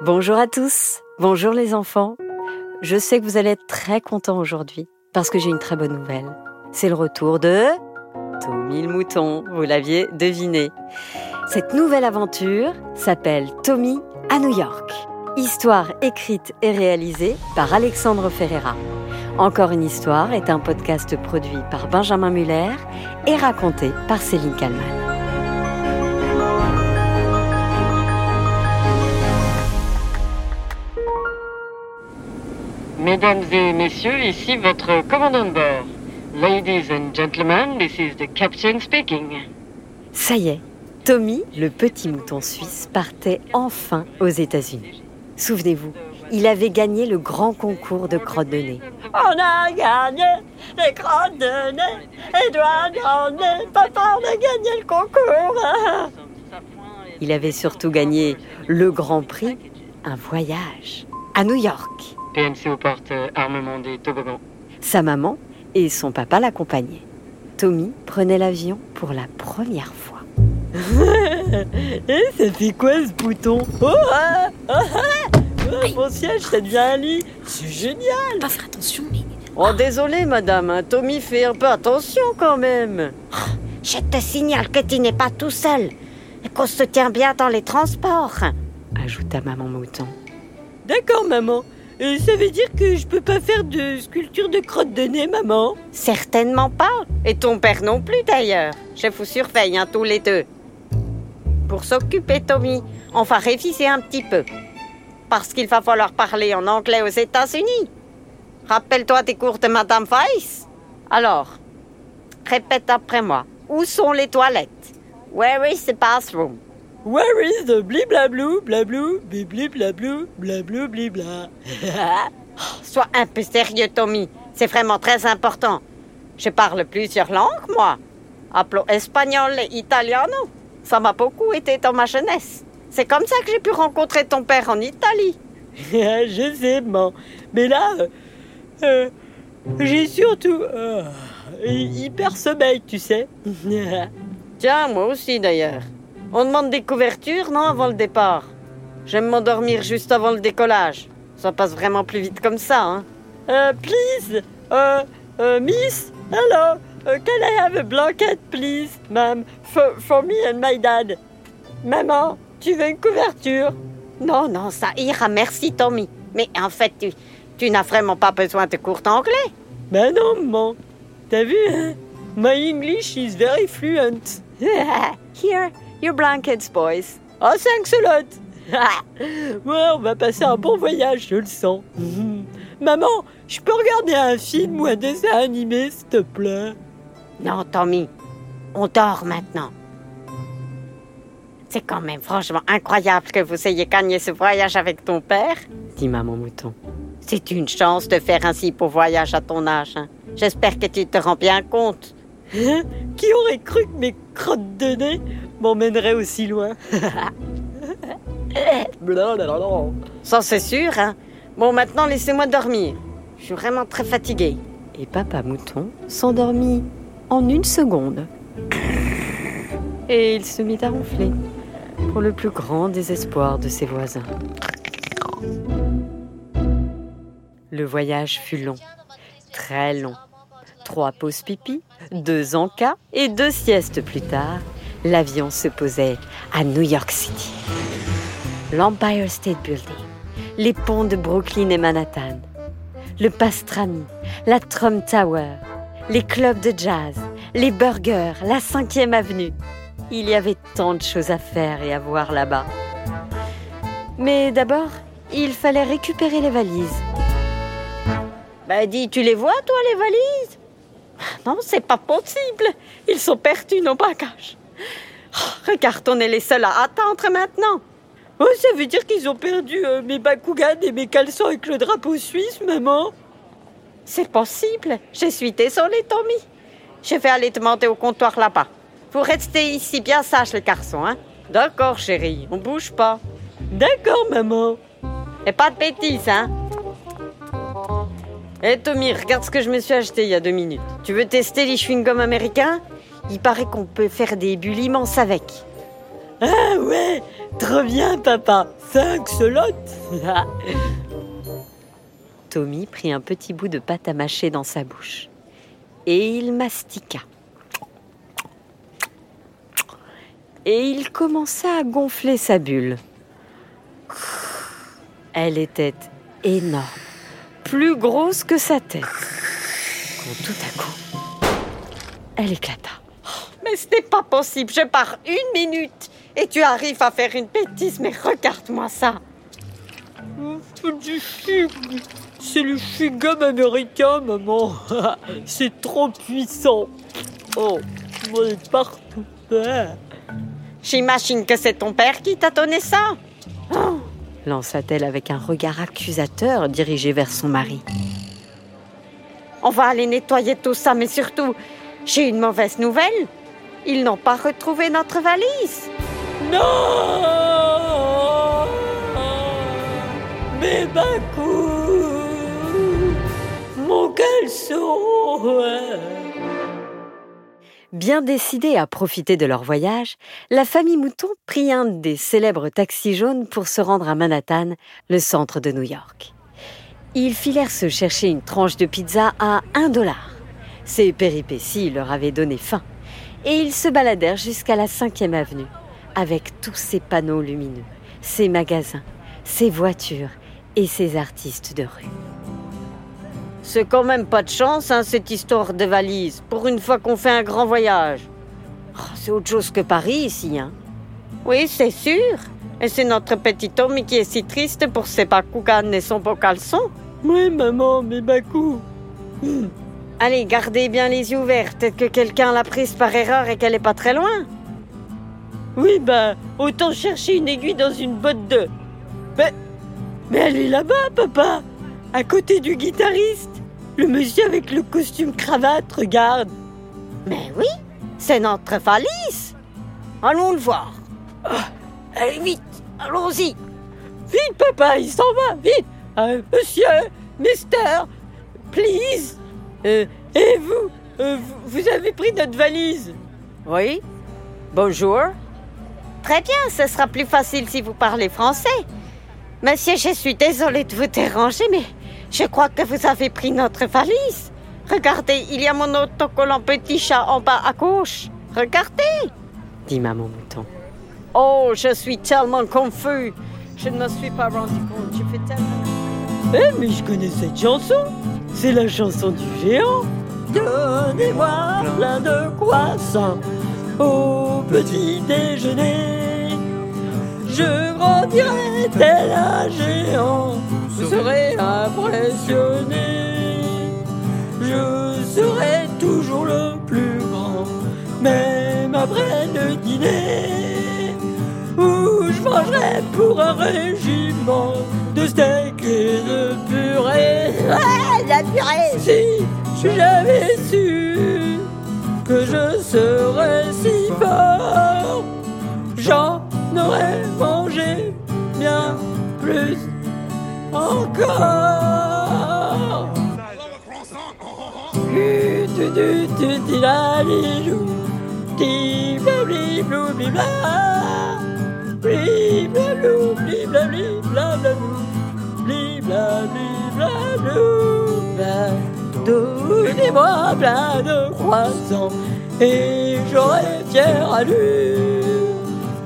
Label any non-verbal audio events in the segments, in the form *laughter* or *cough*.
Bonjour à tous, bonjour les enfants. Je sais que vous allez être très contents aujourd'hui parce que j'ai une très bonne nouvelle. C'est le retour de Tommy le mouton, vous l'aviez deviné. Cette nouvelle aventure s'appelle Tommy à New York. Histoire écrite et réalisée par Alexandre Ferreira. Encore une histoire est un podcast produit par Benjamin Muller et raconté par Céline Kallmann. Mesdames et messieurs, ici votre commandant de bord. Ladies and gentlemen, this is the captain speaking. Ça y est, Tommy, le petit mouton suisse, partait enfin aux États-Unis. Souvenez-vous, il avait gagné le grand concours de crotte de nez. On a gagné les crottes de nez, Edouard Gagné, papa on a gagné le concours. Il avait surtout gagné le grand prix, un voyage à New York. PMC aux portes, euh, armement des toboggans. Sa maman et son papa l'accompagnaient. Tommy prenait l'avion pour la première fois. *laughs* Eh, ça fait quoi ce bouton Oh, ah, ah, ah. Oh, Mon siège, ça devient un lit. C'est génial. Pas faire attention, mais Oh, désolé, madame. hein, Tommy fait un peu attention quand même. je te signale que tu n'es pas tout seul et qu'on se tient bien dans les transports. Ajouta maman mouton. D'accord, maman. Et ça veut dire que je peux pas faire de sculpture de crotte de nez, maman Certainement pas. Et ton père non plus d'ailleurs. Je vous surveille hein, tous les deux. Pour s'occuper, Tommy, on va réviser un petit peu. Parce qu'il va falloir parler en anglais aux États-Unis. Rappelle-toi tes cours de Madame Weiss. Alors, répète après moi. Où sont les toilettes? Where is the bathroom? Where is the bliblablou, blablou, blibliblablou, blablou, blibla *laughs* Sois un peu sérieux, Tommy. C'est vraiment très important. Je parle plusieurs langues, moi. Hablo espagnol et italiano. Ça m'a beaucoup été dans ma jeunesse. C'est comme ça que j'ai pu rencontrer ton père en Italie. *laughs* Je sais, maman. Mais là, euh, euh, j'ai surtout euh, hyper sommeil, tu sais. *laughs* Tiens, moi aussi d'ailleurs. On demande des couvertures, non, avant le départ J'aime m'endormir juste avant le décollage. Ça passe vraiment plus vite comme ça, hein. Euh, please, uh, uh, miss, hello, uh, can I have a blanket, please, ma'am, for, for me and my dad? Maman, tu veux une couverture? Non, non, ça ira, merci Tommy. Mais en fait, tu, tu n'as vraiment pas besoin de cours d'anglais. Ben non, maman. T'as vu, hein? My English is very fluent. *laughs* Here, your blankets, boys. Oh, thanks a lot. ouais, on va passer un bon voyage, je le sens. *laughs* Maman, je peux regarder un film ou un dessin animé, s'il te plaît? Non, Tommy, on dort maintenant. C'est quand même franchement incroyable que vous ayez gagné ce voyage avec ton père. dit maman mouton. C'est une chance de faire un si beau voyage à ton âge. hein. J'espère que tu te rends bien compte. Hein? Qui aurait cru que mes crottes de nez m'emmèneraient aussi loin? *laughs* Ça, c'est sûr, hein. Bon, maintenant, laissez-moi dormir. Je suis vraiment très fatiguée. Et papa mouton s'endormit en une seconde. *coughs* Et il se mit à ronfler, pour le plus grand désespoir de ses voisins. Le voyage fut long, très long. Trois pauses pipi, deux encas et deux siestes plus tard, l'avion se posait à New York City. L'Empire State Building, les ponts de Brooklyn et Manhattan, le pastrami, la Trump Tower, les clubs de jazz, les burgers, la 5e avenue. Il y avait tant de choses à faire et à voir là-bas. Mais d'abord, il fallait récupérer les valises. Ben, dis, tu les vois, toi, les valises? Non, c'est pas possible. Ils sont perdus, nos bagages. Oh, regarde, on est les seuls à attendre maintenant. Oh, ça veut dire qu'ils ont perdu euh, mes Bakugan et mes caleçons avec le drapeau suisse, maman? C'est possible. Je suis désolée, Tommy. Je vais aller demander au comptoir là-bas. Vous restez ici bien sage, les garçons, hein D'accord, chérie. On bouge pas. D'accord, maman. Et pas de bêtises, hein Hé Tommy, regarde ce que je me suis acheté il y a deux minutes. Tu veux tester les chewing-gums américains? Il paraît qu'on peut faire des bulles immenses avec. Ah ouais, trop bien, papa. Cinq slots. *laughs* Tommy prit un petit bout de pâte à mâcher dans sa bouche. Et il mastiqua. Et il commença à gonfler sa bulle. Elle était énorme, plus grosse que sa tête. Quand tout à coup, elle éclata. Mais ce n'est pas possible, je pars une minute et tu arrives à faire une bêtise, mais regarde-moi ça. C'est du chewing. C'est le chewing-gum américain, maman. *laughs* C'est trop puissant. Oh, est partout. J'imagine que c'est ton père qui t'a donné ça. lança-t-elle avec un regard accusateur dirigé vers son mari. On va aller nettoyer tout ça, mais surtout, j'ai une mauvaise nouvelle. Ils n'ont pas retrouvé notre valise. Non Mais Bakou Mon caleçon Bien décidée à profiter de leur voyage, la famille Mouton prit un des célèbres taxis jaunes pour se rendre à Manhattan, le centre de New York. Ils filèrent se chercher une tranche de pizza à un dollar. Ces péripéties leur avaient donné faim, et ils se baladèrent jusqu'à la 5e avenue, avec tous ces panneaux lumineux, ces magasins, ces voitures et ces artistes de rue. C'est quand même pas de chance, hein, cette histoire de valise, pour une fois qu'on fait un grand voyage. Oh, c'est autre chose que Paris ici, hein Oui, c'est sûr. Et c'est notre petit Tommy qui est si triste pour ses bakouganes et son beau caleçon. Oui, maman, mais Bakou. Allez, gardez bien les yeux ouverts. Peut-être que quelqu'un l'a prise par erreur et qu'elle est pas très loin. Oui, bah, autant chercher une aiguille dans une botte de. Mais, mais elle est là-bas, papa À côté du guitariste Le monsieur avec le costume cravate, regarde Mais oui, c'est notre valise. Allons le voir. Ah, allez, vite, allons-y. Vite, papa, il s'en va, vite Euh, Monsieur, mister, please Euh, Et vous, euh, vous vous avez pris notre valise Oui. Bonjour. Très bien, ce sera plus facile si vous parlez français. Monsieur, je suis désolée de vous déranger, mais je crois que vous avez pris notre valise. Regardez, il y a mon autocollant petit chat en bas à gauche. Regardez. dit Maman Mouton. Oh, je suis tellement confus. Je ne me suis pas rendu compte. Je fais tellement... Eh, mais je connais cette chanson C'est la chanson du géant Donnez-moi plein de croissants au petit déjeuner. Je grandirai tel un géant, vous serez impressionné. Je serai toujours le plus grand, même après le dîner, où je mangerai pour un régiment de steak et de purée. Ah, la purée Si j'avais su que je serais si fort, j'en aurais mangé bien plus encore. Du du du du di la li lou, di bla bli blou bli bla, bli bla blou bli bla bli bla bla bla Donnez-moi plein de croissants et j'aurai fière allure.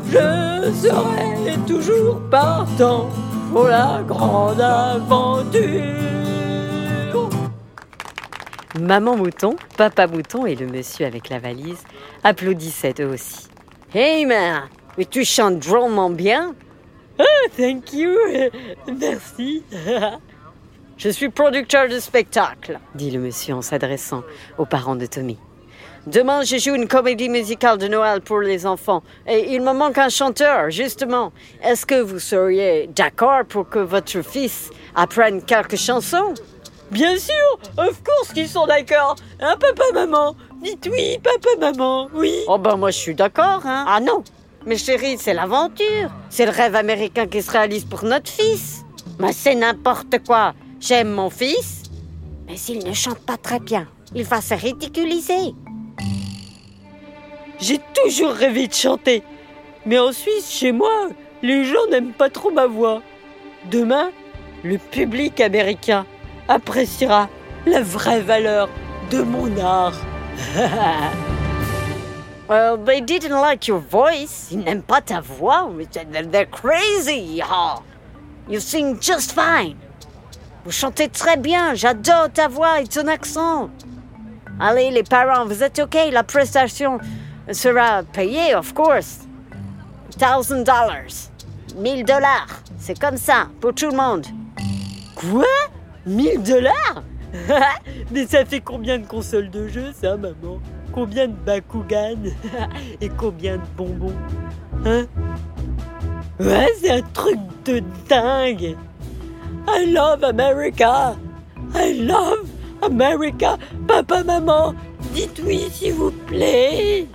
Je serai toujours partant pour la grande aventure. Maman Mouton, Papa Mouton et le monsieur avec la valise applaudissaient eux aussi. Hey, man, mais tu chantes drôlement bien. Ah, thank you, *laughs* merci. *laughs* Je suis producteur de spectacle. dit le monsieur en s'adressant aux parents de Tommy. Demain, je joue une comédie musicale de Noël pour les enfants. Et il me manque un chanteur, justement. Est-ce que vous seriez d'accord pour que votre fils apprenne quelques chansons? Bien sûr, of course qu'ils sont d'accord. Hein, papa, maman Dites oui, papa, maman, oui. Oh ben moi je suis d'accord, hein. Ah non Mais chérie, c'est l'aventure. C'est le rêve américain qui se réalise pour notre fils. Mais c'est n'importe quoi. J'aime mon fils, mais s'il ne chante pas très bien, il va se ridiculiser. J'ai toujours rêvé de chanter. Mais en Suisse, chez moi, les gens n'aiment pas trop ma voix. Demain, le public américain appréciera la vraie valeur de mon art. *laughs* Well, they didn't like your voice. Ils n'aiment pas ta voix. They're crazy. You sing just fine. Vous chantez très bien. J'adore ta voix et ton accent. Allez, les parents, vous êtes OK. La prestation sera payée, of course. Thousand dollars. Mille dollars. C'est comme ça, pour tout le monde. Quoi? 1000 dollars? *laughs* Mais ça fait combien de consoles de jeux, ça, maman? Combien de Bakugan? *laughs* Et combien de bonbons? Hein? Ouais, c'est un truc de dingue I love America I love America Papa, maman, dites oui, s'il vous plaît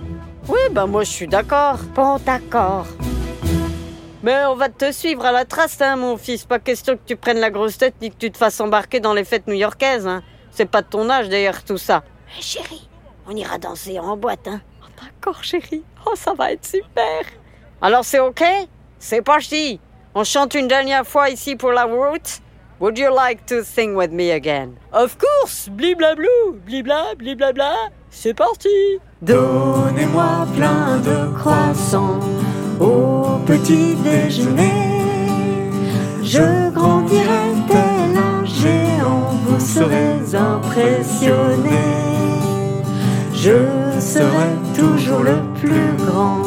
Oui, ben moi je suis d'accord. Bon, d'accord. Mais on va te suivre à la trace, hein, mon fils. Pas question que tu prennes la grosse tête ni que tu te fasses embarquer dans les fêtes new-yorkaises. Hein. C'est pas de ton âge d'ailleurs tout ça. Hé, chérie, on ira danser en boîte, hein D'accord, chérie. Oh, ça va être super Alors c'est ok? C'est parti On chante une dernière fois ici pour la route Would you like to sing with me again? Of course Bliblablou Blibla, bliblabla C'est parti Donnez-moi plein de croissants au petit déjeuner. Je grandirai tel un géant, vous serez impressionnés. Je serai toujours le plus grand,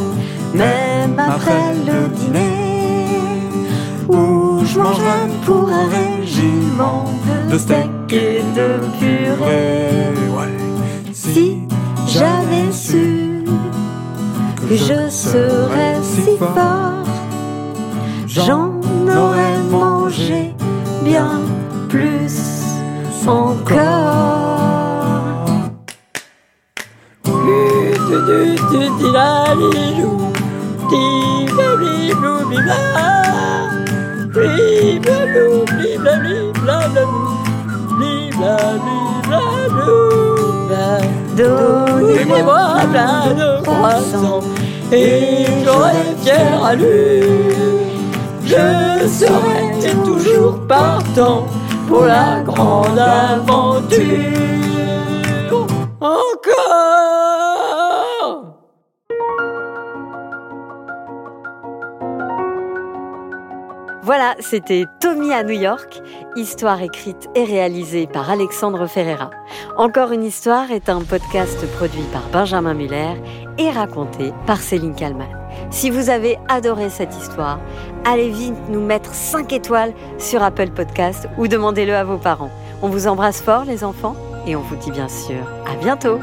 même après le dîner, pour un régiment de steak et de purée. Si j'avais su que je serais si fort, j'en aurais mangé bien plus encore. Bla, bli, blou, bli, bla. Bli, bla, blou, bli, bla, bli, bla, bla, blou. Bli, bla, bli, bla, blou, bla. Donnez-moi plein de croissants et j'aurai à lui. Je serai toujours partant pour la grande aventure. Encore Voilà, c'était Tommy à New York, histoire écrite et réalisée par Alexandre Ferreira. Encore une histoire est un podcast produit par Benjamin Muller et raconté par Céline Kalman. Si vous avez adoré cette histoire, allez vite nous mettre 5 étoiles sur Apple Podcast ou demandez-le à vos parents. On vous embrasse fort les enfants et on vous dit bien sûr à bientôt